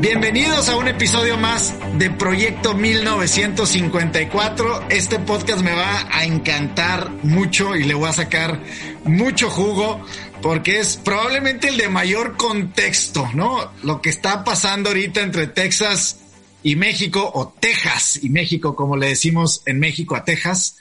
Bienvenidos a un episodio más de Proyecto 1954. Este podcast me va a encantar mucho y le voy a sacar mucho jugo porque es probablemente el de mayor contexto, ¿no? Lo que está pasando ahorita entre Texas y México, o Texas y México, como le decimos en México a Texas.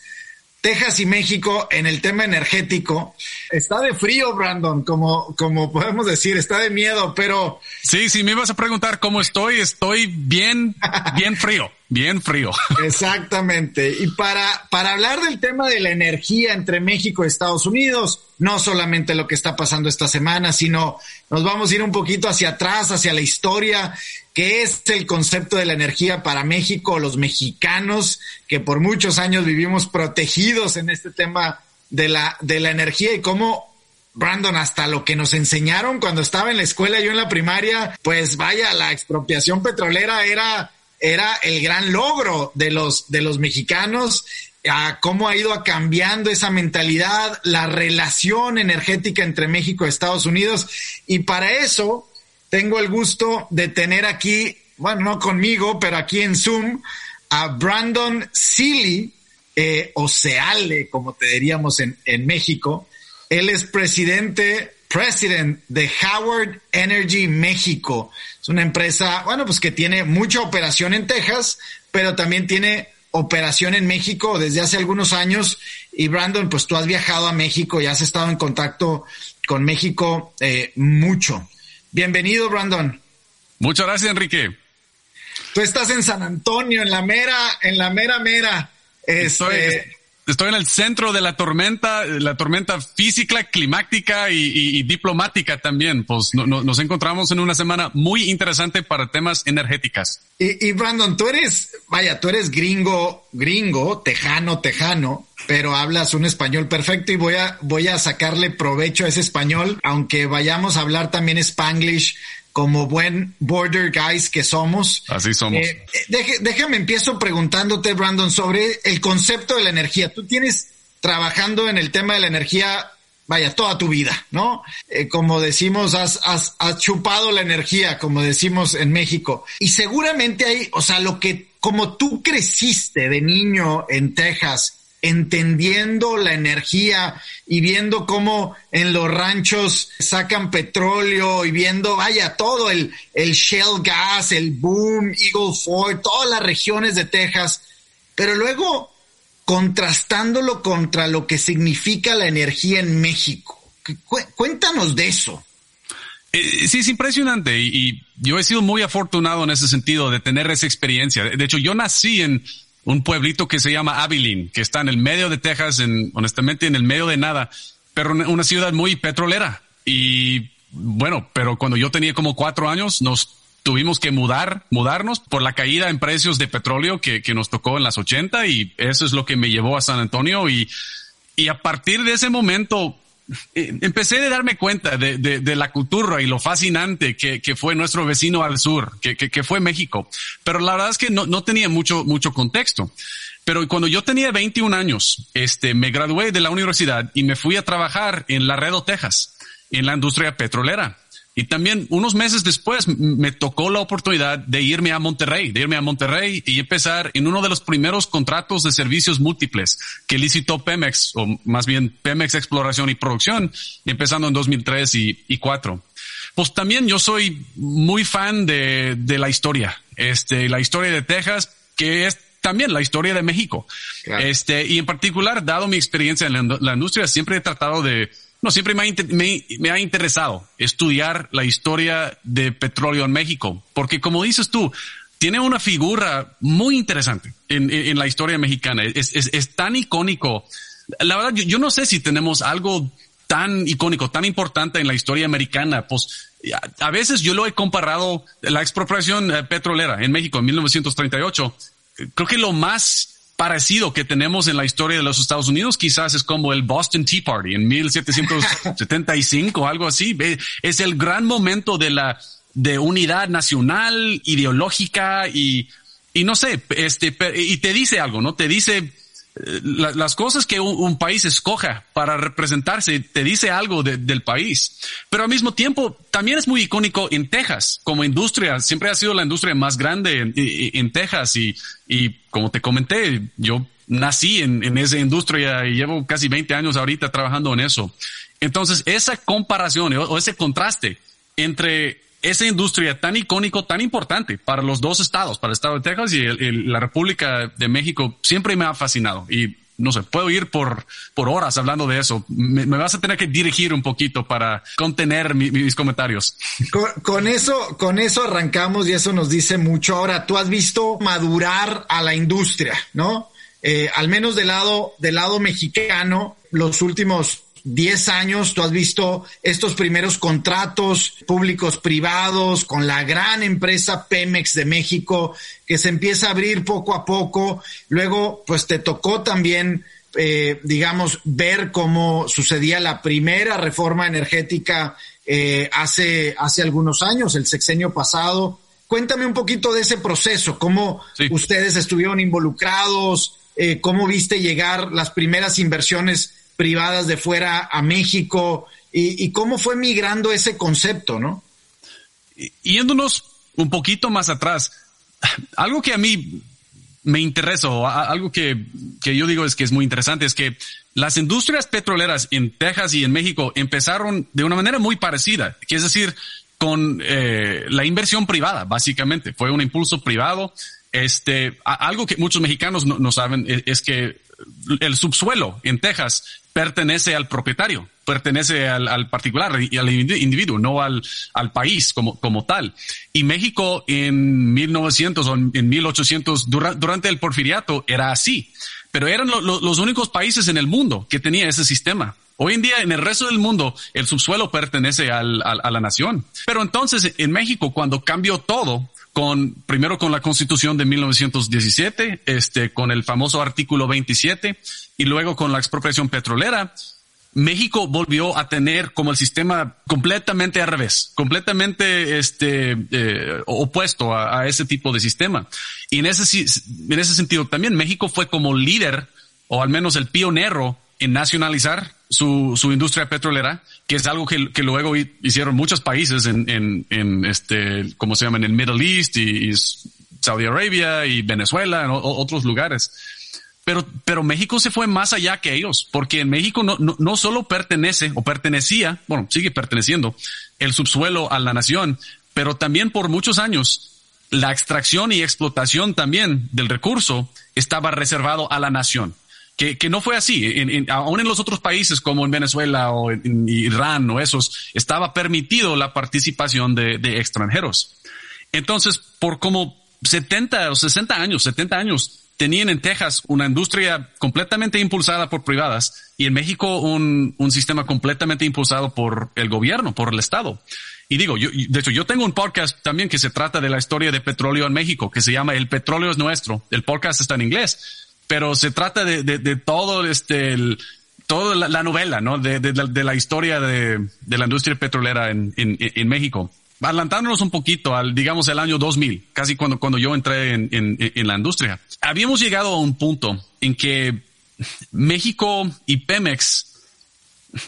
Texas y México en el tema energético. Está de frío, Brandon, como, como podemos decir, está de miedo, pero... Sí, sí, me ibas a preguntar cómo estoy, estoy bien, bien frío, bien frío. Exactamente. Y para, para hablar del tema de la energía entre México y Estados Unidos, no solamente lo que está pasando esta semana, sino nos vamos a ir un poquito hacia atrás, hacia la historia qué es el concepto de la energía para México, los mexicanos que por muchos años vivimos protegidos en este tema de la, de la energía y cómo Brandon, hasta lo que nos enseñaron cuando estaba en la escuela, yo en la primaria, pues vaya, la expropiación petrolera era, era el gran logro de los, de los mexicanos, a cómo ha ido cambiando esa mentalidad, la relación energética entre México y Estados Unidos. Y para eso, tengo el gusto de tener aquí, bueno, no conmigo, pero aquí en Zoom, a Brandon Sealy, eh, o Seale, como te diríamos en, en México. Él es presidente, president de Howard Energy México. Es una empresa, bueno, pues que tiene mucha operación en Texas, pero también tiene operación en México desde hace algunos años. Y Brandon, pues tú has viajado a México y has estado en contacto con México eh, mucho. Bienvenido, Brandon. Muchas gracias, Enrique. Tú estás en San Antonio, en la mera, en la mera mera. Este, estoy, en el centro de la tormenta, la tormenta física, climática y, diplomática también. Pues nos encontramos en una semana muy interesante para temas energéticas. Y, y, Brandon, tú eres, vaya, tú eres gringo, gringo, tejano, tejano, pero hablas un español perfecto y voy a, voy a sacarle provecho a ese español, aunque vayamos a hablar también spanglish como buen border guys que somos. Así somos. Eh, déjame empiezo preguntándote, Brandon, sobre el concepto de la energía. Tú tienes trabajando en el tema de la energía vaya, toda tu vida, ¿no? Eh, como decimos, has, has, has, chupado la energía, como decimos en México. Y seguramente hay, o sea, lo que, como tú creciste de niño en Texas, entendiendo la energía y viendo cómo en los ranchos sacan petróleo y viendo, vaya, todo el, el shell gas, el boom, Eagle Ford, todas las regiones de Texas, pero luego contrastándolo contra lo que significa la energía en México. Cuéntanos de eso. Eh, sí, es impresionante y, yo he sido muy afortunado en ese sentido de tener esa experiencia. De hecho, yo nací en un pueblito que se llama Abilene, que está en el medio de Texas, en, honestamente en el medio de nada, pero una ciudad muy petrolera. Y bueno, pero cuando yo tenía como cuatro años, nos tuvimos que mudar, mudarnos por la caída en precios de petróleo que, que nos tocó en las 80 y eso es lo que me llevó a San Antonio y, y a partir de ese momento empecé a darme cuenta de, de, de, la cultura y lo fascinante que, fue nuestro vecino al sur, que, fue México. Pero la verdad es que no, tenía mucho, mucho contexto. Pero cuando yo tenía 21 años, este, me gradué de la universidad y me fui a trabajar en Laredo, Texas, en la industria petrolera. Y también unos meses después me tocó la oportunidad de irme a Monterrey, de irme a Monterrey y empezar en uno de los primeros contratos de servicios múltiples que licitó Pemex, o más bien Pemex Exploración y Producción, empezando en 2003 y, y 4. Pues también yo soy muy fan de, de la historia, este, la historia de Texas, que es también la historia de México. Claro. Este, y en particular, dado mi experiencia en la, la industria, siempre he tratado de, no, siempre me ha, interesado estudiar la historia de petróleo en México, porque como dices tú, tiene una figura muy interesante en, la historia mexicana. Es, tan icónico. La verdad, yo, yo, no sé si tenemos algo tan icónico, tan importante en la historia americana, pues a veces yo lo he comparado la expropiación eh, petrolera en México en 1938. Creo que lo más parecido que tenemos en la historia de los Estados Unidos quizás es como el Boston Tea Party en 1775, algo así. Es el gran momento de la de unidad nacional, ideológica y, y no sé, este, y te dice algo, ¿no? Te dice las cosas que un, país escoja para representarse te dice algo del país. Pero al mismo tiempo también es muy icónico en Texas como industria. Siempre ha sido la industria más grande en, Texas y, y, como te comenté, yo nací en, en, esa industria y llevo casi 20 años ahorita trabajando en eso. Entonces esa comparación o ese contraste entre esa industria tan icónico, tan importante para los dos estados, para el estado de Texas y la República de México, siempre me ha fascinado. Y no sé, puedo ir por, por horas hablando de eso. Me, vas a tener que dirigir un poquito para contener mis comentarios. Con, eso, con eso arrancamos y eso nos dice mucho. Ahora, tú has visto madurar a la industria, ¿no? Eh, al menos del lado, del lado mexicano, los últimos 10 años, tú has visto estos primeros contratos públicos privados con la gran empresa Pemex de México que se empieza a abrir poco a poco. Luego, pues te tocó también, eh, digamos, ver cómo sucedía la primera reforma energética eh, hace, hace algunos años, el sexenio pasado. Cuéntame un poquito de ese proceso, cómo ustedes estuvieron involucrados, eh, cómo viste llegar las primeras inversiones privadas de fuera a México y, cómo fue migrando ese concepto, ¿no? Yéndonos un poquito más atrás, algo que a mí me interesa, algo que, que yo digo es que es muy interesante, es que las industrias petroleras en Texas y en México empezaron de una manera muy parecida, que es decir, con eh, la inversión privada, básicamente. Fue un impulso privado. Este, algo que muchos mexicanos no, saben es, es, que el subsuelo en Texas pertenece al propietario, pertenece al, particular y al individuo, no al, al país como, como tal. Y México en 1900 o en 1800, durante el porfiriato, era así. Pero eran los únicos países en el mundo que tenía ese sistema. Hoy en día, en el resto del mundo, el subsuelo pertenece al, a la nación. Pero entonces, en México, cuando cambió todo, primero con la constitución de 1917, este, con el famoso artículo 27 y luego con la expropiación petrolera, México volvió a tener como el sistema completamente al revés, completamente este, eh, opuesto a, ese tipo de sistema. Y en ese, en ese sentido también México fue como líder o al menos el pionero en nacionalizar su, su industria petrolera, que es algo que, que luego hicieron muchos países en, en, en, este, como se llama, en el Middle East y, Saudi Arabia y Venezuela, en otros lugares. Pero, pero México se fue más allá que ellos, porque en México no, no, no solo pertenece o pertenecía, bueno, sigue perteneciendo el subsuelo a la nación, pero también por muchos años la extracción y explotación también del recurso estaba reservado a la nación que, que no fue así. En, aún en los otros países como en Venezuela o en, Irán o esos, estaba permitido la participación de, de extranjeros. Entonces, por como 70 o 60 años, 70 años, tenían en Texas una industria completamente impulsada por privadas y en México un, un sistema completamente impulsado por el gobierno, por el Estado. Y digo, yo, de hecho, yo tengo un podcast también que se trata de la historia de petróleo en México, que se llama El petróleo es nuestro. El podcast está en inglés pero se trata de, de, de todo este, el, toda la, novela, ¿no? De, de, de la historia de, de, la industria petrolera en, en, en, México. Adelantándonos un poquito al, digamos, el año 2000, casi cuando, cuando yo entré en, en, la industria. Habíamos llegado a un punto en que México y Pemex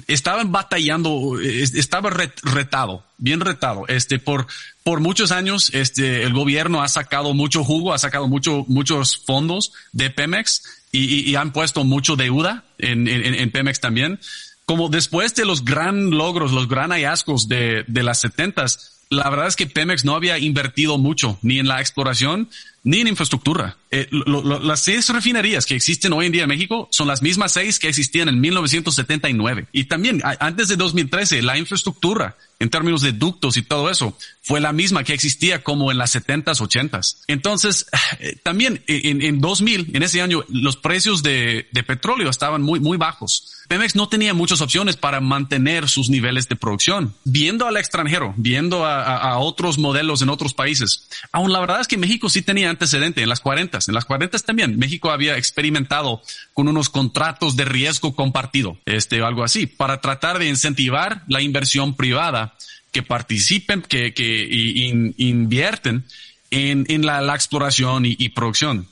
estaban batallando, estaba retado, bien retado. Este, por, por muchos años, este, el gobierno ha sacado mucho jugo, ha sacado mucho, muchos fondos de Pemex y, y, han puesto mucho deuda en, en, en, Pemex también. Como después de los gran logros, los gran hallazgos de, de las setentas, la verdad es que Pemex no había invertido mucho ni en la exploración ni en infraestructura. Eh, las seis refinerías que existen hoy en día en México son las mismas seis que existían en 1979. Y también antes de 2013, la infraestructura en términos de ductos y todo eso fue la misma que existía como en las 70s, 80s. Entonces, eh, también en, en, 2000, en ese año, los precios de, petróleo estaban muy, muy bajos. Pemex no tenía muchas opciones para mantener sus niveles de producción. Viendo al extranjero, viendo a, a, otros modelos en otros países, aún la verdad es que México sí tenía antecedente en las 40. En las 40 también México había experimentado con unos contratos de riesgo compartido, este algo así, para tratar de incentivar la inversión privada que participen, que, que invierten en, en la, la exploración y, y producción.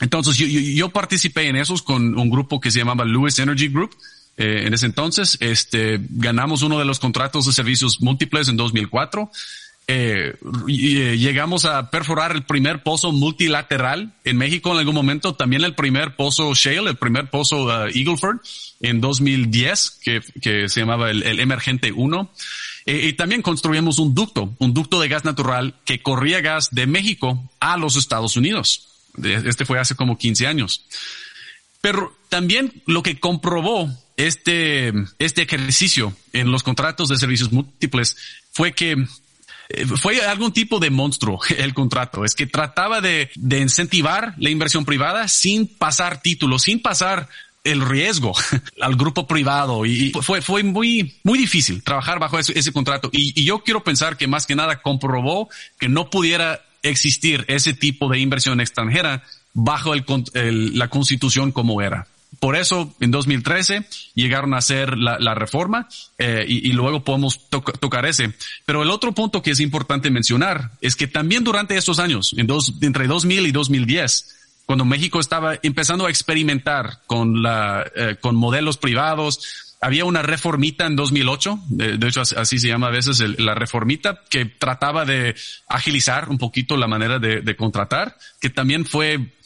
Entonces yo, yo, yo, participé en esos con un grupo que se llamaba Lewis Energy Group, eh, en ese entonces. Este, ganamos uno de los contratos de servicios múltiples en 2004. Eh, eh, llegamos a perforar el primer pozo multilateral en México en algún momento, también el primer pozo shale, el primer pozo uh, Eagleford en 2010, que, que se llamaba el, el Emergente 1. Eh, y también construimos un ducto, un ducto de gas natural que corría gas de México a los Estados Unidos. Este fue hace como 15 años. Pero también lo que comprobó este, este ejercicio en los contratos de servicios múltiples fue que fue algún tipo de monstruo el contrato. Es que trataba de, incentivar la inversión privada sin pasar títulos, sin pasar el riesgo al grupo privado y fue, muy, muy difícil trabajar bajo ese, ese contrato. Y, y, yo quiero pensar que más que nada comprobó que no pudiera existir ese tipo de inversión extranjera bajo el, el, la constitución como era. Por eso, en 2013 llegaron a hacer la, la reforma eh, y, y, luego podemos to tocar ese. Pero el otro punto que es importante mencionar es que también durante estos años, en dos, entre 2000 y 2010, cuando México estaba empezando a experimentar con, la, eh, con modelos privados, había una reformita en 2008, de, hecho así se llama a veces el, la reformita, que trataba de agilizar un poquito la manera de, de contratar, que también fue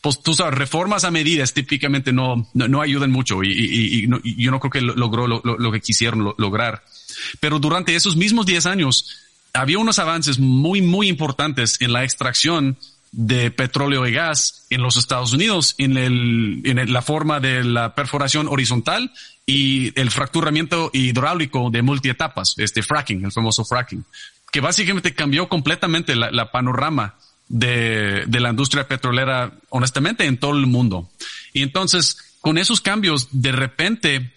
pues tú sabes, reformas a medidas típicamente no, no, no ayudan mucho y, yo no creo que logró lo, que quisieron lo, lograr. Pero durante esos mismos 10 años había unos avances muy, muy importantes en la extracción de petróleo y gas en los Estados Unidos, en, el, en la forma de la perforación horizontal y el fracturamiento hidráulico de multietapas, este fracking, el famoso fracking, que básicamente cambió completamente la panorama de, de la industria petrolera, honestamente, en todo el mundo. Y entonces, con esos cambios, de repente,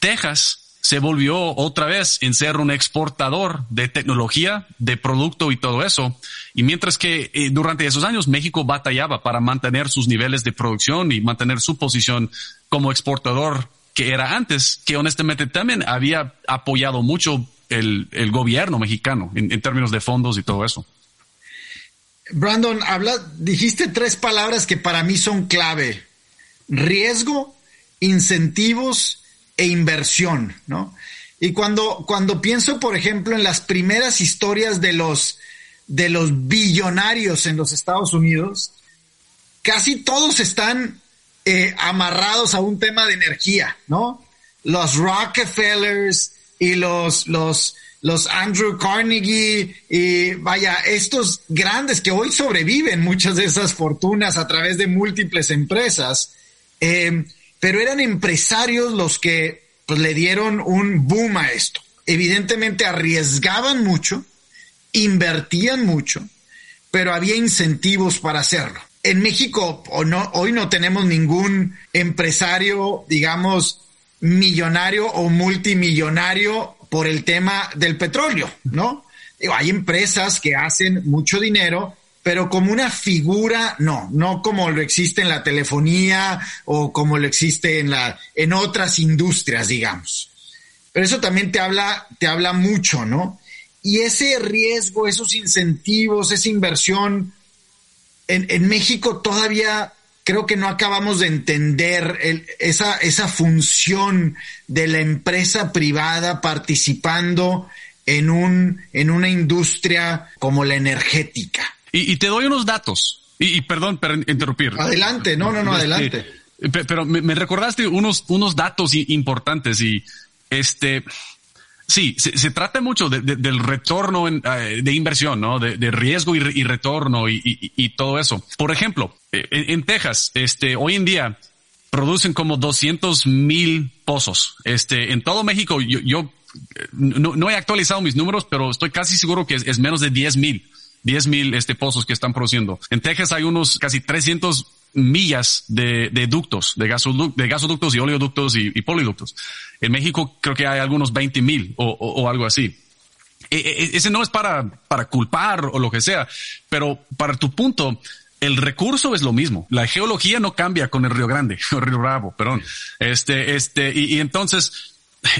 Texas se volvió otra vez en ser un exportador de tecnología, de producto y todo eso. Y mientras que eh, durante esos años México batallaba para mantener sus niveles de producción y mantener su posición como exportador que era antes, que honestamente también había apoyado mucho el, el gobierno mexicano en, en términos de fondos y todo eso. Brandon, habla, dijiste tres palabras que para mí son clave. Riesgo, incentivos e inversión, ¿no? Y cuando, cuando pienso, por ejemplo, en las primeras historias de los, de los billonarios en los Estados Unidos, casi todos están eh, amarrados a un tema de energía, ¿no? Los Rockefellers y los, los, los Andrew Carnegie y vaya, estos grandes que hoy sobreviven muchas de esas fortunas a través de múltiples empresas, eh, pero eran empresarios los que pues, le dieron un boom a esto. Evidentemente arriesgaban mucho, invertían mucho, pero había incentivos para hacerlo. En México o no, hoy no tenemos ningún empresario, digamos, millonario o multimillonario por el tema del petróleo, ¿no? Digo, hay empresas que hacen mucho dinero, pero como una figura, no, no como lo existe en la telefonía o como lo existe en la, en otras industrias, digamos. Pero eso también te habla, te habla mucho, ¿no? Y ese riesgo, esos incentivos, esa inversión, en, en México todavía creo que no acabamos de entender el, esa, esa función de la empresa privada participando en, un, en una industria como la energética. Y, y te doy unos datos. Y, y perdón por interrumpir. Adelante, no, no, no, este, adelante. Pero me, me, recordaste unos, unos datos importantes y este, Sí, se, trata mucho del retorno eh, de inversión, ¿no? De, riesgo y, retorno y, todo eso. Por ejemplo, eh, en, Texas, este, hoy en día producen como 200 mil pozos. Este, en todo México, yo, eh, no, he actualizado mis números, pero estoy casi seguro que es, menos de 10 mil. 10 mil este, pozos que están produciendo. En Texas hay unos casi 300 millas de, ductos, de, de gasoductos y oleoductos y, poliductos. En México creo que hay algunos 20 mil o, algo así. E, e, e, ese no es para, para culpar o lo que sea, pero para tu punto, el recurso es lo mismo. La geología no cambia con el Río Grande, o Río Bravo, perdón. Este, este, y, entonces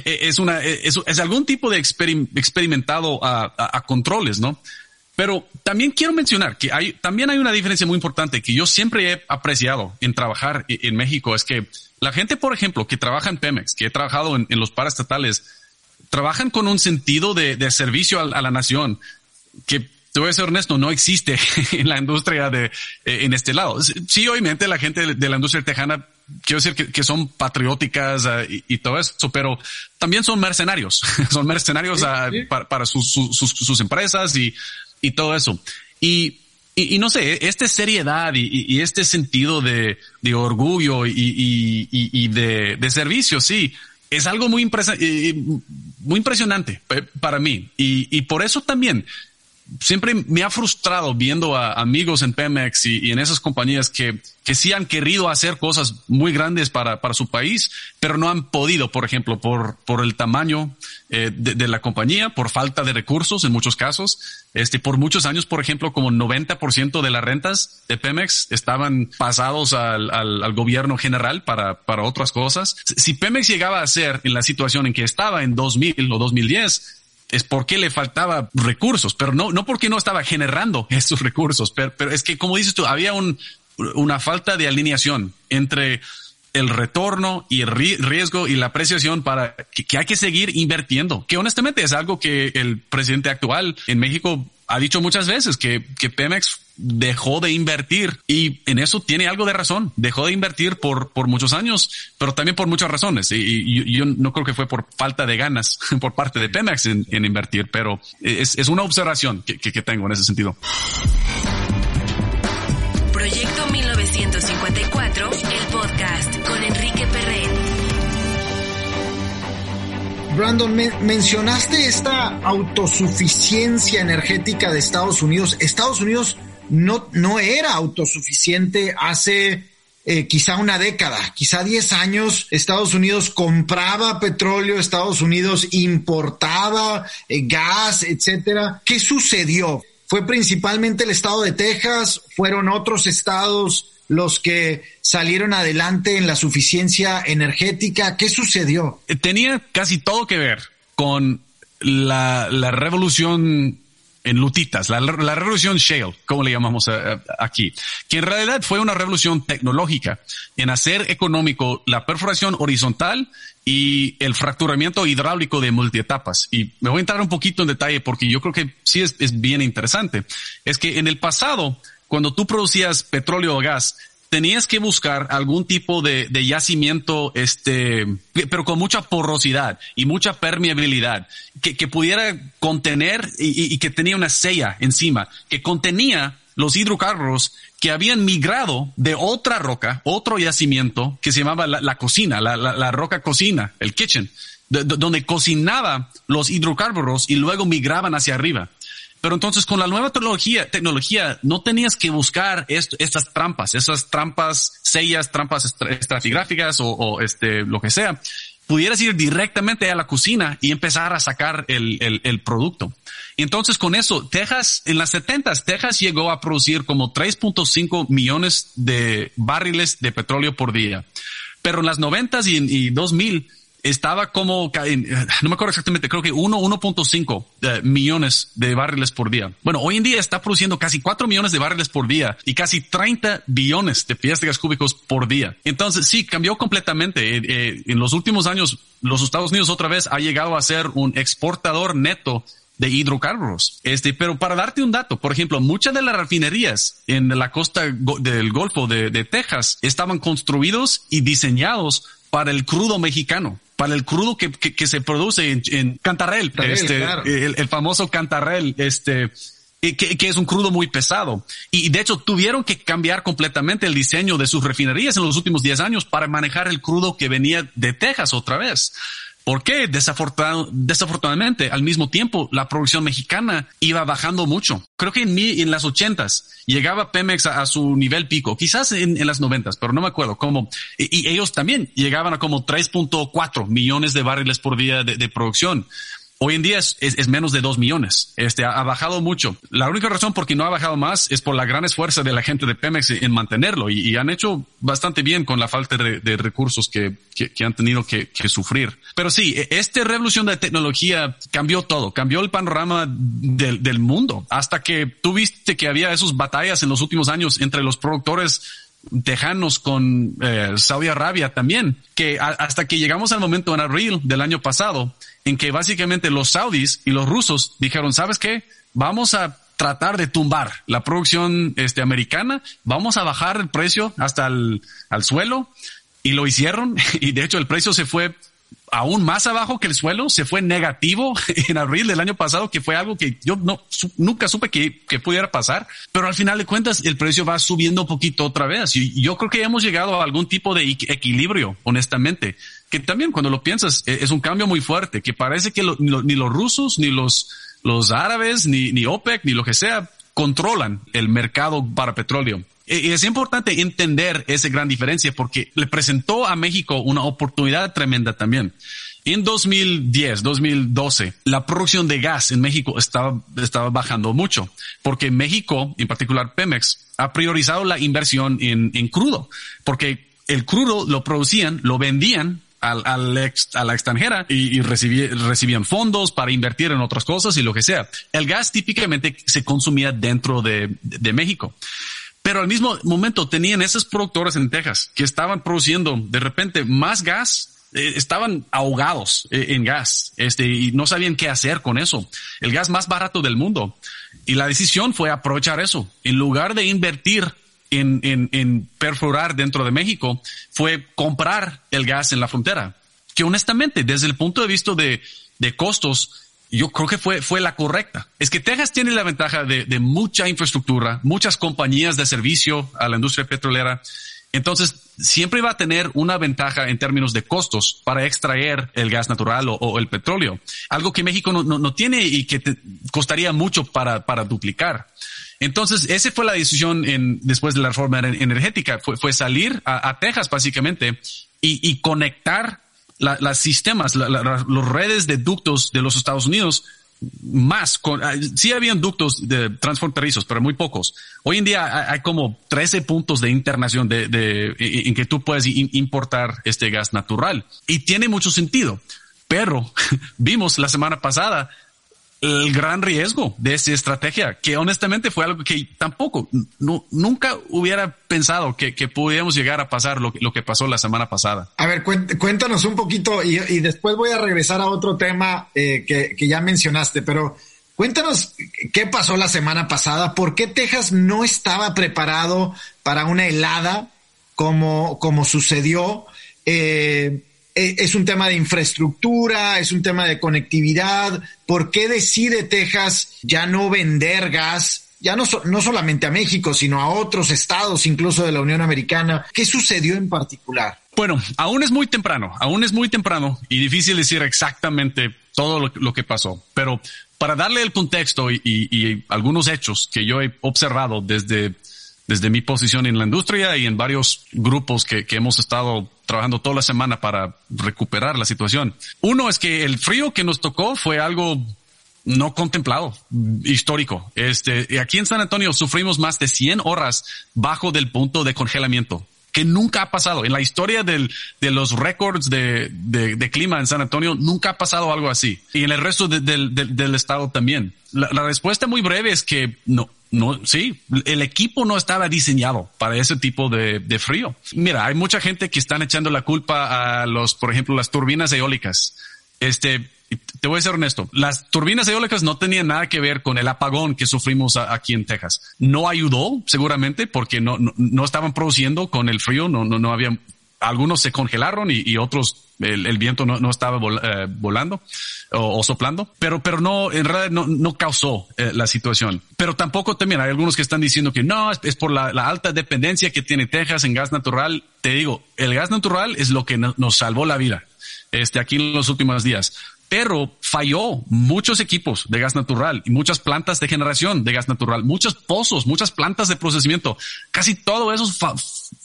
es una, es, es, algún tipo de experimentado a controles, ¿no? Pero también quiero mencionar que hay, también hay una diferencia muy importante que yo siempre he apreciado en trabajar en México. Es que la gente, por ejemplo, que trabaja en Pemex, que he trabajado en, los paraestatales, trabajan con un sentido de, servicio a, la nación que te voy a ser honesto, no existe en la industria de, eh, en este lado. Sí, obviamente la gente de, la industria tejana, quiero decir que, son patrióticas ah, y, todo eso, pero también son mercenarios, son mercenarios ah, para, sus, sus, empresas y y todo eso. Y, y, no sé, esta seriedad y, este sentido de, de orgullo y, de, de, servicio, sí, es algo muy, muy impresionante para mí. Y, por eso también siempre me ha frustrado viendo a amigos en Pemex y, en esas compañías que, que sí han querido hacer cosas muy grandes para, para su país, pero no han podido, por ejemplo, por, por el tamaño eh, de, la compañía, por falta de recursos en muchos casos. Este, por muchos años, por ejemplo, como 90% de las rentas de Pemex estaban pasados al, al, al gobierno general para, para otras cosas. Si Pemex llegaba a ser en la situación en que estaba en 2000 o 2010, es porque le faltaba recursos, pero no, no porque no estaba generando esos recursos, pero, pero es que como dices tú, había un, una falta de alineación entre el retorno y el riesgo y la apreciación para que, hay que seguir invirtiendo, que honestamente es algo que el presidente actual en México ha dicho muchas veces que, que Pemex dejó de invertir y en eso tiene algo de razón. Dejó de invertir por, por muchos años, pero también por muchas razones. Y, yo no creo que fue por falta de ganas por parte de Pemex en, invertir, pero es, es, una observación que, que, que tengo en ese sentido. Proyecto 1954, el podcast con Enrique Perret. Brandon, mencionaste esta autosuficiencia energética de Estados Unidos. Estados Unidos no, no era autosuficiente hace eh, quizá una década, quizá 10 años, Estados Unidos compraba petróleo, Estados Unidos importaba eh, gas, etcétera. ¿Qué sucedió? ¿Fue principalmente el estado de Texas? ¿Fueron otros estados los que salieron adelante en la suficiencia energética? ¿Qué sucedió? Tenía casi todo que ver con la, la revolución en lutitas, la, revolución Shale, como le llamamos eh, aquí, que en realidad fue una revolución tecnológica en hacer económico la perforación horizontal y el fracturamiento hidráulico de multietapas. Y me voy a entrar un poquito en detalle porque yo creo que sí es, es bien interesante. Es que en el pasado, cuando tú producías petróleo o gas, tenías que buscar algún tipo de, de, yacimiento, este, pero con mucha porosidad y mucha permeabilidad, que, que pudiera contener y, que tenía una sella encima, que contenía los hidrocarburos que habían migrado de otra roca, otro yacimiento que se llamaba la, cocina, la, la, roca cocina, el kitchen, donde cocinaba los hidrocarburos y luego migraban hacia arriba. Pero entonces con la nueva tecnología, tecnología no tenías que buscar estas trampas, esas trampas, sellas, trampas estratigráficas o, este, lo que sea. Pudieras ir directamente a la cocina y empezar a sacar el, el, el producto. Entonces con eso, Texas, en las 70 Texas llegó a producir como 3.5 millones de barriles de petróleo por día. Pero en las 90 y, y 2000 estaba como, no me acuerdo exactamente, creo que 1, 1.5 eh, millones de barriles por día. Bueno, hoy en día está produciendo casi 4 millones de barriles por día y casi 30 billones de pies cúbicos por día. Entonces, sí, cambió completamente. Eh, eh, en los últimos años, los Estados Unidos otra vez ha llegado a ser un exportador neto de hidrocarburos. Este, pero para darte un dato, por ejemplo, muchas de las refinerías en la costa del Golfo de, de Texas estaban construidos y diseñados para el crudo mexicano para el crudo que, que, se produce en, en Cantarrel, este, el, famoso Cantarrel, este, que, que, es un crudo muy pesado. Y de hecho tuvieron que cambiar completamente el diseño de sus refinerías en los últimos 10 años para manejar el crudo que venía de Texas otra vez. ¿Por qué? desafortunadamente, al mismo tiempo, la producción mexicana iba bajando mucho. Creo que en, en las ochentas llegaba Pemex a, su nivel pico, quizás en, las noventas, pero no me acuerdo cómo. Y, ellos también llegaban a como 3.4 millones de barriles por día de producción. Hoy en día es, es, menos de dos millones. Este ha, bajado mucho. La única razón por que no ha bajado más es por la gran esfuerzo de la gente de Pemex en mantenerlo y, han hecho bastante bien con la falta de, recursos que, que, han tenido que, que, sufrir. Pero sí, e, esta revolución de tecnología cambió todo, cambió el panorama del, del mundo hasta que tuviste que había esas batallas en los últimos años entre los productores tejanos con eh, Saudi Arabia también, que hasta que llegamos al momento en abril del año pasado, en que básicamente los saudis y los rusos dijeron, ¿sabes qué? Vamos a tratar de tumbar la producción este, americana, vamos a bajar el precio hasta el al suelo y lo hicieron y de hecho el precio se fue aún más abajo que el suelo, se fue negativo en abril del año pasado, que fue algo que yo no, nunca supe que, que, pudiera pasar, pero al final de cuentas el precio va subiendo un poquito otra vez y yo creo que hemos llegado a algún tipo de equilibrio, honestamente, que también cuando lo piensas e, es un cambio muy fuerte, que parece que ni los rusos, ni los, los árabes, ni, ni OPEC, ni lo que sea, controlan el mercado para petróleo. Y es importante entender esa gran diferencia porque le presentó a México una oportunidad tremenda también. En 2010, 2012, la producción de gas en México estaba, estaba bajando mucho porque México, en particular Pemex, ha priorizado la inversión en, en crudo porque el crudo lo producían, lo vendían al, ex, a la extranjera y, recibían fondos para invertir en otras cosas y lo que sea. El gas típicamente se consumía dentro de, de México. Pero al mismo momento tenían esos productores en Texas que estaban produciendo de repente más gas eh, estaban ahogados eh, en gas este, y no sabían qué hacer con eso. El gas más barato del mundo. Y la decisión fue aprovechar eso. En lugar de invertir en, en, en perforar dentro de México, fue comprar el gas en la frontera. Que honestamente, desde el punto de vista de, de costos, yo creo que fue, fue la correcta. Es que Texas tiene la ventaja de, de, mucha infraestructura, muchas compañías de servicio a la industria petrolera. Entonces, siempre va a tener una ventaja en términos de costos para extraer el gas natural o, el petróleo. Algo que México no, no, tiene y que te costaría mucho para, para duplicar. Entonces, esa fue la decisión después de la reforma energética, fue, salir a, Texas básicamente y, y conectar las sistemas, la, los redes de ductos de los Estados Unidos más con, ah, sí habían ductos de transfronterizos, pero muy pocos. Hoy en día hay como 13 puntos de internación de, de, en que tú puedes importar este gas natural y tiene mucho sentido. Pero vimos la semana pasada el gran riesgo de esa estrategia, que honestamente fue algo que tampoco, no, nunca hubiera pensado que, que pudiéramos llegar a pasar lo, lo, que pasó la semana pasada. A ver, cuéntanos un poquito y, después voy a regresar a otro tema eh, que, que ya mencionaste, pero cuéntanos qué pasó la semana pasada, por qué Texas no estaba preparado para una helada como, como sucedió. Eh, es un tema de infraestructura, es un tema de conectividad. ¿Por qué decide Texas ya no vender gas? Ya no, no solamente a México, sino a otros estados, incluso de la Unión Americana. ¿Qué sucedió en particular? Bueno, aún es muy temprano, aún es muy temprano y difícil decir exactamente todo lo, que pasó, pero para darle el contexto y, algunos hechos que yo he observado desde, desde mi posición en la industria y en varios grupos que, hemos estado trabajando toda la semana para recuperar la situación. Uno es que el frío que nos tocó fue algo no contemplado, histórico. Este, aquí en San Antonio sufrimos más de 100 horas bajo del punto de congelamiento que nunca ha pasado. En la historia de los récords de, clima en San Antonio, nunca ha pasado algo así. Y en el resto de, del estado también. La, respuesta muy breve es que no, no, sí, el equipo no estaba diseñado para ese tipo de, frío. Mira, hay mucha gente que están echando la culpa a los, por ejemplo, las turbinas eólicas. Este, te voy a ser honesto, las turbinas eólicas no tenían nada que ver con el apagón que sufrimos aquí en Texas. No ayudó, seguramente, porque no, no, no, estaban produciendo con el frío, no, no, no había algunos se congelaron y, otros el, viento no, estaba eh, volando o, soplando, pero, pero no, en realidad no, no causó eh, la situación. Pero tampoco también hay algunos que están diciendo que no, es, por la, alta dependencia que tiene Texas en gas natural. Te digo, el gas natural es lo que nos salvó la vida este, aquí en los últimos días pero falló muchos equipos de gas natural y muchas plantas de generación de gas natural, muchos pozos, muchas plantas de procesamiento. Casi todo eso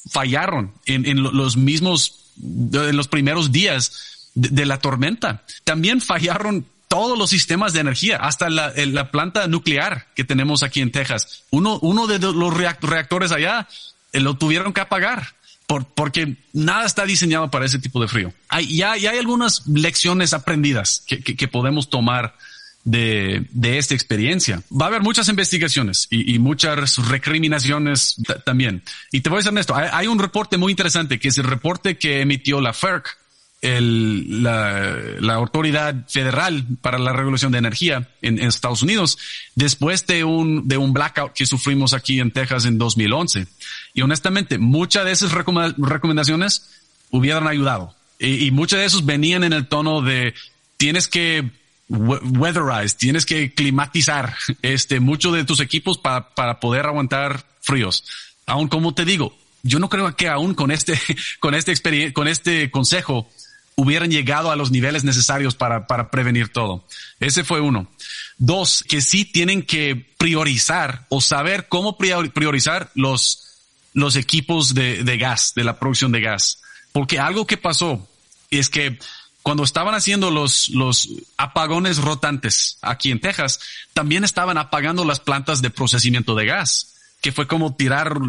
fallaron en, los mismos, en los primeros días de, la tormenta. También fallaron todos los sistemas de energía, hasta la, planta nuclear que tenemos aquí en Texas. Uno, uno de los reactores allá eh, lo tuvieron que apagar porque nada está diseñado para ese tipo de frío. Hay, ya, hay algunas lecciones aprendidas que, podemos tomar de, esta experiencia. Va a haber muchas investigaciones y, muchas recriminaciones también. Y te voy a decir esto, hay, un reporte muy interesante que es el reporte que emitió la FERC el, la, la, Autoridad Federal para la Regulación de Energía en, Estados Unidos después de un, de un blackout que sufrimos aquí en Texas en 2011. Y honestamente, muchas de esas recomendaciones hubieran ayudado. Y, y muchas de esos venían en el tono de tienes que weatherize, tienes que climatizar este, muchos de tus equipos para, para poder aguantar fríos. Aún como te digo, yo no creo que aún con este, con este experiencia, con este consejo, hubieran llegado a los niveles necesarios para, para prevenir todo. Ese fue uno. Dos, que sí tienen que priorizar o saber cómo priorizar los, los equipos de, de gas, de la producción de gas. Porque algo que pasó es que cuando estaban haciendo los, los apagones rotantes aquí en Texas, también estaban apagando las plantas de procesamiento de gas que fue como tirar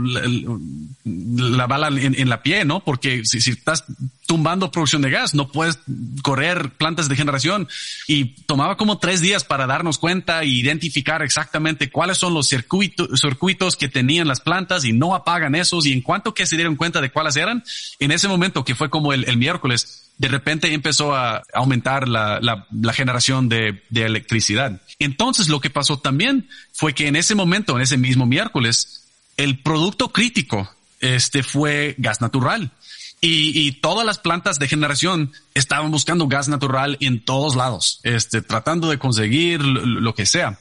la, bala en, la pie, ¿no? Porque si, si, estás tumbando producción de gas, no puedes correr plantas de generación y tomaba como tres días para darnos cuenta e identificar exactamente cuáles son los circuitos, circuitos que tenían las plantas y no apagan esos y en cuanto que se dieron cuenta de cuáles eran, en ese momento que fue como el, el miércoles, de repente empezó a aumentar la, la, generación de, de, electricidad. Entonces lo que pasó también fue que en ese momento, en ese mismo miércoles, el producto crítico este fue gas natural. Y, y, todas las plantas de generación estaban buscando gas natural en todos lados, este, tratando de conseguir lo, que sea.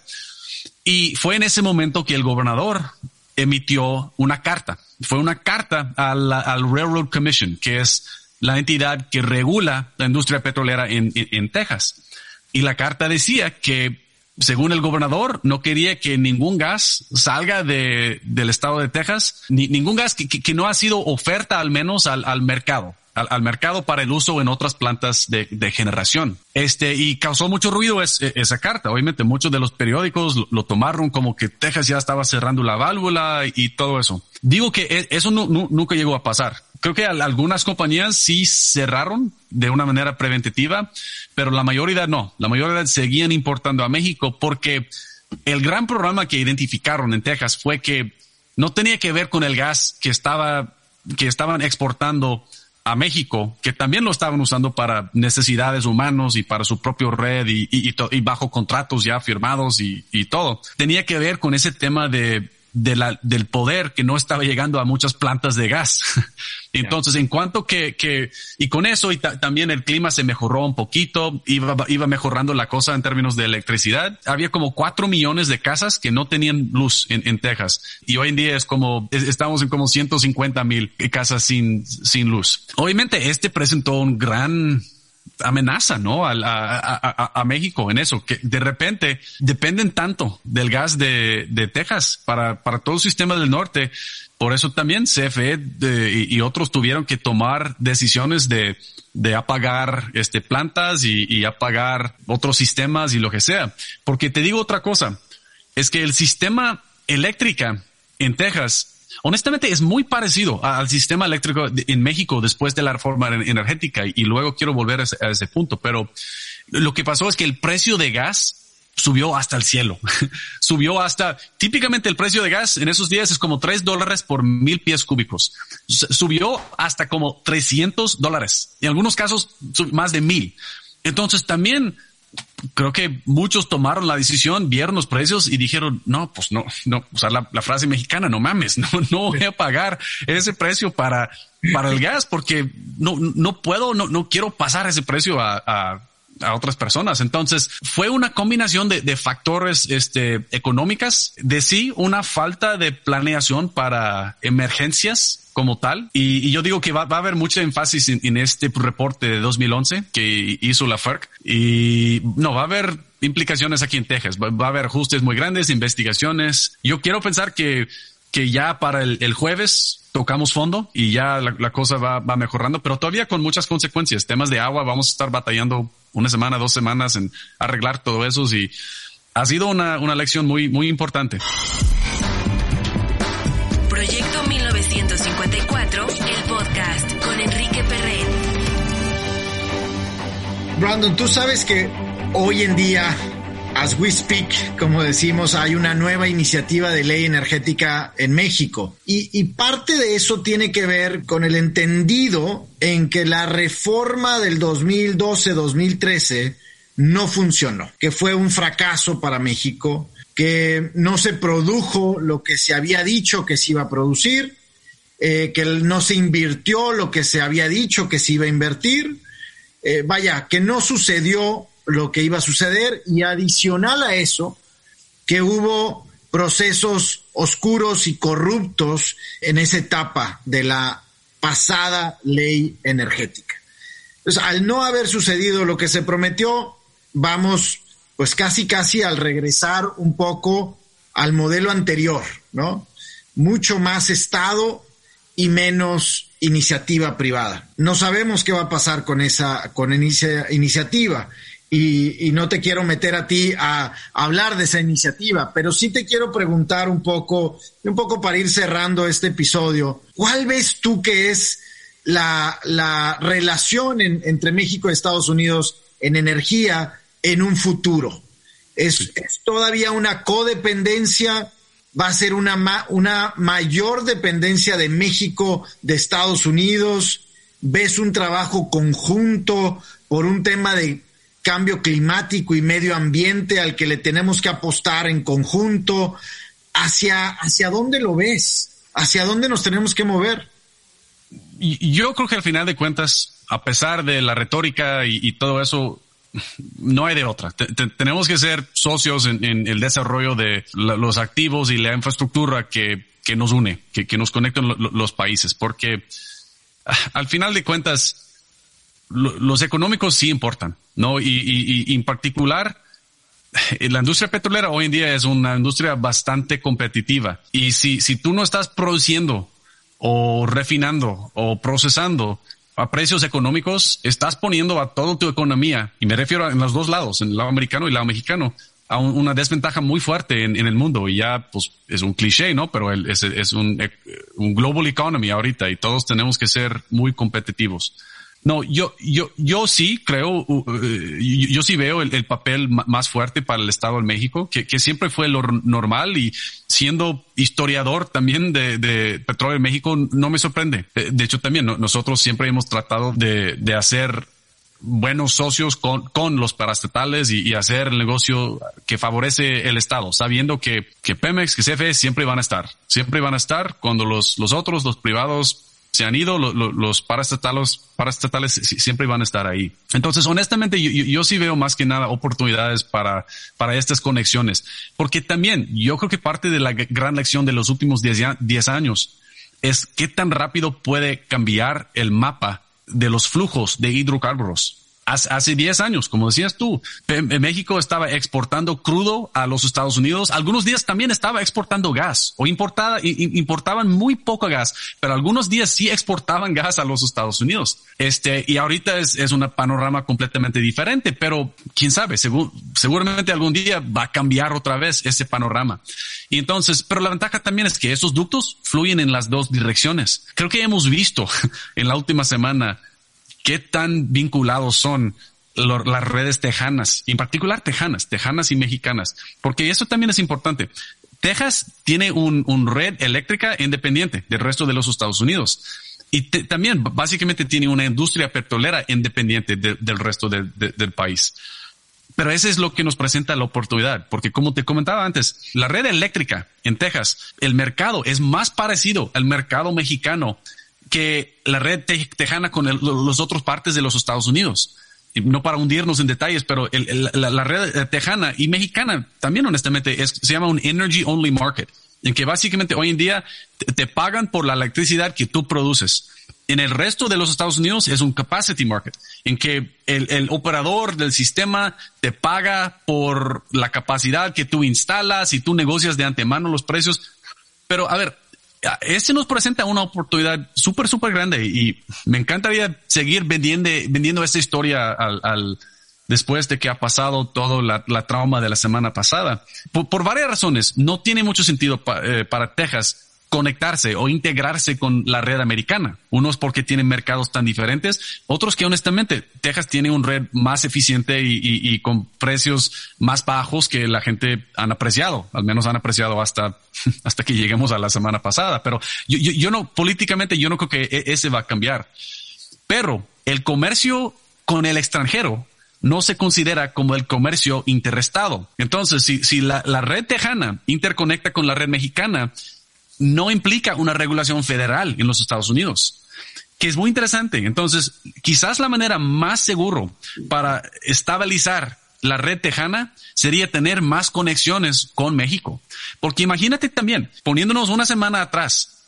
Y fue en ese momento que el gobernador emitió una carta. Fue una carta al, al Railroad Commission, que es la entidad que regula la industria petrolera en, en, Texas. Y la carta decía que, según el gobernador, no quería que ningún gas salga de, del estado de Texas, ni, ningún gas que, que, no ha sido oferta al menos al, al mercado. Al, mercado para el uso en otras plantas de, de generación. Este, y causó mucho ruido esa carta. Obviamente muchos de los periódicos lo, tomaron como que Texas ya estaba cerrando la válvula y, todo eso. Digo que e, eso nunca llegó a pasar creo que algunas compañías sí cerraron de una manera preventiva, pero la mayoría no. La mayoría seguían importando a México porque el gran problema que identificaron en Texas fue que no tenía que ver con el gas que estaba, que estaban exportando a México, que también lo estaban usando para necesidades humanos y para su propio red y, y bajo contratos ya firmados y, todo. Tenía que ver con ese tema de de la, del poder que no estaba llegando a muchas plantas de gas. Entonces, en cuanto que, que, y con eso y también el clima se mejoró un poquito, iba, iba mejorando la cosa en términos de electricidad. Había como cuatro millones de casas que no tenían luz en, en Texas. Y hoy en día es como, estamos en como 150 mil casas sin, sin luz. Obviamente, este presentó un gran, amenaza, ¿no? A, a, a, México en eso, que de repente dependen tanto del gas de, de Texas para, para todo el sistema del norte. Por eso también CFE y, otros tuvieron que tomar decisiones de, de apagar este, plantas y, y apagar otros sistemas y lo que sea. Porque te digo otra cosa, es que el sistema eléctrica en Texas honestamente es muy parecido al sistema eléctrico en México después de la reforma energética y luego quiero volver a ese, punto, pero lo que pasó es que el precio de gas subió hasta el cielo. subió hasta, típicamente el precio de gas en esos días es como tres dólares por mil pies cúbicos. Subió hasta como 300 dólares. En algunos casos más de mil. Entonces también creo que muchos tomaron la decisión, vieron los precios y dijeron, no, pues no, no, sea, la, frase mexicana, no mames, no, no voy a pagar ese precio para, para el gas porque no, no puedo, no, no quiero pasar ese precio a, a a otras personas. Entonces fue una combinación de, de, factores este, económicas, de sí, una falta de planeación para emergencias como tal. Y, yo digo que va, a haber mucha énfasis en, este reporte de 2011 que hizo la FERC. Y no, va a haber implicaciones aquí en Texas. Va, a haber ajustes muy grandes, investigaciones. Yo quiero pensar que, que ya para el, jueves tocamos fondo y ya la, cosa va, va, mejorando, pero todavía con muchas consecuencias. Temas de agua, vamos a estar batallando una semana, dos semanas en arreglar todo eso y ha sido una, una lección muy, muy importante. Proyecto 1954, el podcast con Enrique Perret. Brandon, tú sabes que hoy en día, as we speak, como decimos, hay una nueva iniciativa de ley energética en México. Y parte de eso tiene que ver con el entendido en que la reforma del 2012-2013 no funcionó, que fue un fracaso para México, que no se produjo lo que se había dicho que se iba a producir, eh, que no se invirtió lo que se había dicho que se iba a invertir, eh, vaya, que no sucedió lo que iba a suceder y adicional a eso, que hubo procesos oscuros y corruptos en esa etapa de la pasada ley energética. Entonces, al no haber sucedido lo que se prometió, vamos pues casi casi al regresar un poco al modelo anterior, ¿no? Mucho más Estado y menos iniciativa privada. No sabemos qué va a pasar con esa con iniciativa y, no te quiero meter a ti a, hablar de esa iniciativa, pero sí te quiero preguntar un poco, un poco para ir cerrando este episodio, ¿cuál ves tú que es la, relación entre México y Estados Unidos en energía en un futuro. Es, todavía una codependencia, va a ser una, una mayor dependencia de México, de Estados Unidos. ¿Ves un trabajo conjunto por un tema de cambio climático y medio ambiente al que le tenemos que apostar en conjunto? ¿Hacia, hacia dónde lo ves? ¿Hacia dónde nos tenemos que mover? Yo creo que al final de cuentas, a pesar de la retórica y todo eso, no hay de otra. tenemos que ser socios en, el desarrollo de los activos y la infraestructura que, nos une, que, nos conectan los países, porque ah, al final de cuentas, los económicos sí importan, ¿no? Y, en particular, la industria petrolera hoy en día es una industria bastante competitiva. Y si, si tú no estás produciendo o refinando o procesando a precios económicos, estás poniendo a toda tu economía, y me refiero a en los dos lados, en el lado americano y el lado mexicano, a una desventaja muy fuerte en, el mundo. Y ya, pues, es un cliché, ¿no? Pero es, es un, un global economy ahorita y todos tenemos que ser muy competitivos. No, yo, yo, yo sí creo, yo, sí veo el, papel más fuerte para el Estado de México, que, siempre fue lo normal y siendo historiador también de, petróleo en México, no me sorprende. Eh, de hecho, también nosotros siempre hemos tratado de, hacer buenos socios con, con los parastatales y, hacer el negocio que favorece el Estado, sabiendo que, que Pemex, que CFE siempre van a estar, siempre van a estar cuando los, los otros, los privados, se han ido, los paraestatales, paraestatales siempre van a estar ahí. Entonces, honestamente, yo, sí veo más que nada oportunidades para, para estas conexiones, porque también yo creo que parte de la gran lección de los últimos 10 años es qué tan rápido puede cambiar el mapa de los flujos de hidrocarburos hace 10 años, como decías tú, México estaba exportando crudo a los Estados Unidos. Algunos días también estaba exportando gas o importada, importaban muy poco gas, pero algunos días sí exportaban gas a los Estados Unidos. Este, y ahorita es, es un panorama completamente diferente, pero quién sabe, seguramente algún día va a cambiar otra vez ese panorama. Y entonces, pero la ventaja también es que esos ductos fluyen en las dos direcciones. Creo que hemos visto en la última semana qué tan vinculados son las redes tejanas, en particular tejanas, tejanas y mexicanas, porque eso también es importante. Texas tiene un, red eléctrica independiente del resto de los Estados Unidos. Y también básicamente tiene una industria petrolera independiente del resto del país. Pero ese es lo que nos presenta la oportunidad, porque como te comentaba antes, la red eléctrica en Texas, el mercado es más parecido al mercado mexicano que la red tejana con los otros partes de los Estados Unidos. no para hundirnos en detalles, pero la, red tejana y mexicana también honestamente se llama un energy only market, en que básicamente hoy en día te pagan por la electricidad que tú produces. En el resto de los Estados Unidos es un capacity market, en que el, operador del sistema te paga por la capacidad que tú instalas y tú negocias de antemano los precios. Pero a ver, este nos presenta una oportunidad súper, súper grande y me encantaría seguir vendiendo, vendiendo esta historia al, después de que ha pasado todo la, trauma de la semana pasada. Por, varias razones, no tiene mucho sentido eh, para Texas conectarse o integrarse con la red americana. Unos porque tienen mercados tan diferentes, otros que honestamente Texas tiene un red más eficiente y, con precios más bajos que la gente han apreciado, al menos han apreciado hasta, hasta que lleguemos a la semana pasada. Pero yo, yo, no, políticamente yo no creo que e, ese va a cambiar. Pero el comercio con el extranjero no se considera como el comercio interestado. Entonces, si, si la, la red tejana interconecta con la red mexicana, no implica una regulación federal en los Estados Unidos, que es muy interesante. Entonces, quizás la manera más seguro para estabilizar la red tejana sería tener más conexiones con México. Porque imagínate también, poniéndonos una semana atrás,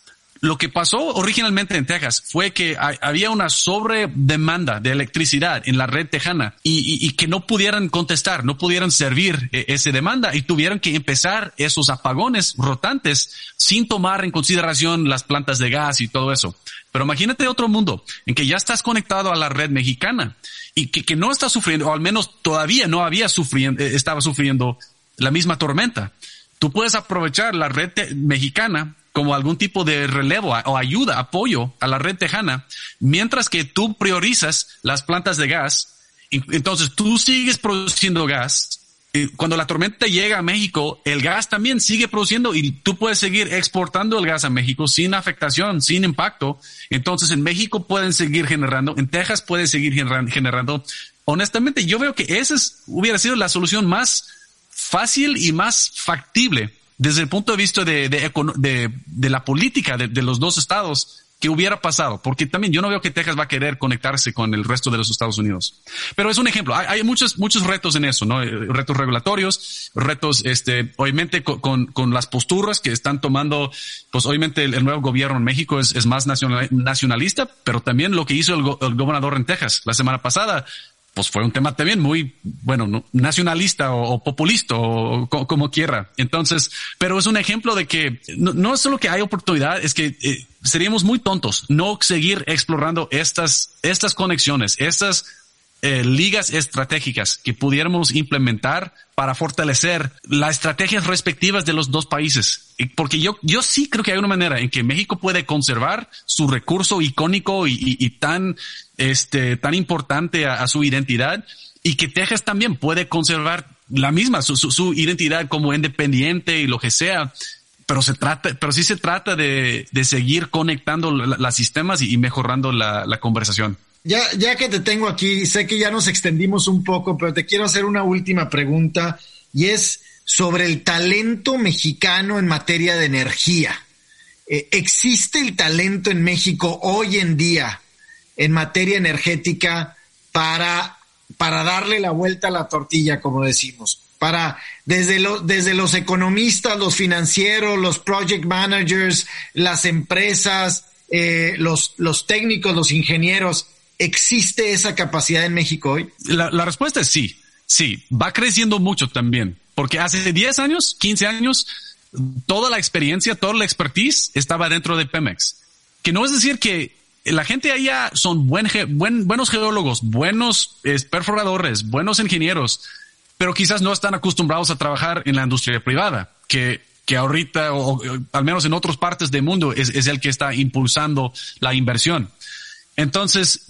lo que pasó originalmente en Texas fue que había una sobredemanda de electricidad en la red tejana y, que no pudieran contestar, no pudieran servir e, esa demanda y tuvieron que empezar esos apagones rotantes sin tomar en consideración las plantas de gas y todo eso. Pero imagínate otro mundo en que ya estás conectado a la red mexicana y que, que no está sufriendo, o al menos todavía no había sufriendo, eh, estaba sufriendo la misma tormenta. Tú puedes aprovechar la red mexicana como algún tipo de relevo o ayuda, apoyo a la red tejana, mientras que tú priorizas las plantas de gas. Entonces tú sigues produciendo gas. Y cuando la tormenta llega a México, el gas también sigue produciendo y tú puedes seguir exportando el gas a México sin afectación, sin impacto. Entonces en México pueden seguir generando, en Texas pueden seguir generando. Honestamente, yo veo que esa hubiera sido la solución más fácil y más factible desde el punto de vista de, la política de, los dos estados, que hubiera pasado? Porque también yo no veo que Texas va a querer conectarse con el resto de los Estados Unidos. Pero es un ejemplo. Hay, muchos, muchos retos en eso, ¿no? Eh, retos regulatorios, retos, este, obviamente con, las posturas que están tomando, pues obviamente el, nuevo gobierno en México es, más nacionalista, pero también lo que hizo el, el gobernador en Texas la semana pasada, pues fue un tema también muy, bueno, nacionalista o, populista o como quiera. Entonces, pero es un ejemplo de que no, es solo que hay oportunidad, es que eh, seríamos muy tontos no seguir explorando estas, estas conexiones, estas eh, ligas estratégicas que pudiéramos implementar para fortalecer las estrategias respectivas de los dos países. Porque yo, yo sí creo que hay una manera en que México puede conservar su recurso icónico y, tan, este, tan importante a, su identidad y que Texas también puede conservar la misma, su, su, identidad como independiente y lo que sea pero se trata, pero sí se trata de, de seguir conectando los sistemas y, mejorando la, la, conversación. Ya, ya que te tengo aquí, sé que ya nos extendimos un poco, pero te quiero hacer una última pregunta y es sobre el talento mexicano en materia de energía. Eh, ¿Existe el talento en México hoy en día en materia energética para, para darle la vuelta a la tortilla, como decimos? Para desde, lo, desde los economistas, los financieros, los project managers, las empresas, eh, los, los técnicos, los ingenieros, ¿Existe esa capacidad en México hoy? La, respuesta es sí, sí, va creciendo mucho también, porque hace 10 años, 15 años, toda la experiencia, toda la expertise estaba dentro de Pemex. Que no es decir que la gente allá son buen, buenos geólogos, buenos perforadores, buenos ingenieros, pero quizás no están acostumbrados a trabajar en la industria privada, que, que ahorita, o, al menos en otras partes del mundo, es, es el que está impulsando la inversión. Entonces,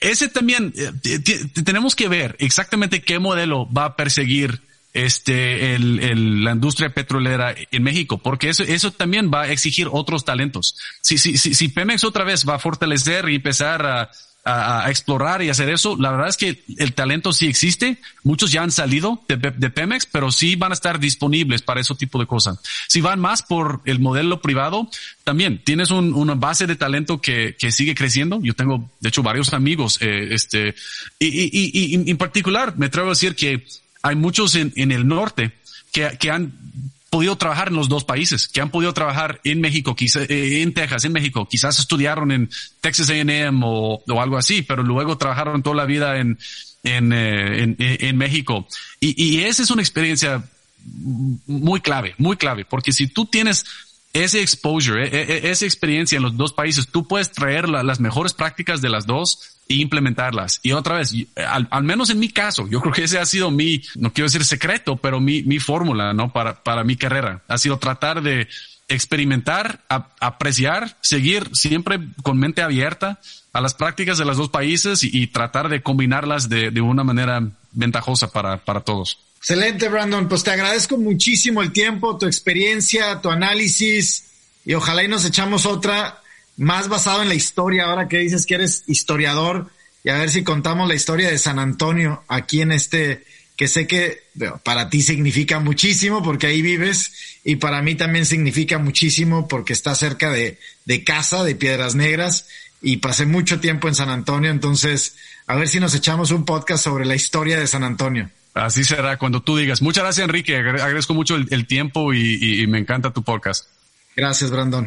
ese también eh, tenemos que ver exactamente qué modelo va a perseguir este el, la industria petrolera en México, porque eso, eso también va a exigir otros talentos. Si, si, si, si Pemex otra vez va a fortalecer y empezar a, a, explorar y hacer eso. La verdad es que el talento sí existe. Muchos ya han salido de, Pemex, pero sí van a estar disponibles para ese tipo de cosas. Si van más por el modelo privado, también tienes una base de talento que, que, sigue creciendo. Yo tengo, de hecho, varios amigos, eh, este, y, y, y, en particular me atrevo a decir que hay muchos en, el norte que, han podido trabajar en los dos países, que han podido trabajar en México, quizá, eh, en Texas, en México, quizás estudiaron en Texas A&M o, algo así, pero luego trabajaron toda la vida en, en, eh, en, en México. Y, y esa es una experiencia muy clave, muy clave, porque si tú tienes ese exposure, e, e, esa experiencia en los dos países, tú puedes traer las mejores prácticas de las dos e implementarlas. Y otra vez, al, al, menos en mi caso, yo creo que ese ha sido mi, no quiero decir secreto, pero mi, mi fórmula, ¿no? Para, para mi carrera. Ha sido tratar de experimentar, apreciar, seguir siempre con mente abierta a las prácticas de los dos países y, tratar de combinarlas de, de, una manera ventajosa para, para todos. Excelente, Brandon. Pues te agradezco muchísimo el tiempo, tu experiencia, tu análisis y ojalá y nos echamos otra más basado en la historia, ahora que dices que eres historiador, y a ver si contamos la historia de San Antonio aquí en este, que sé que para ti significa muchísimo porque ahí vives, y para mí también significa muchísimo porque está cerca de, de casa, de Piedras Negras, y pasé mucho tiempo en San Antonio, entonces a ver si nos echamos un podcast sobre la historia de San Antonio. Así será cuando tú digas. Muchas gracias, Enrique. Agradezco mucho el, tiempo y, y me encanta tu podcast. Gracias, Brandon.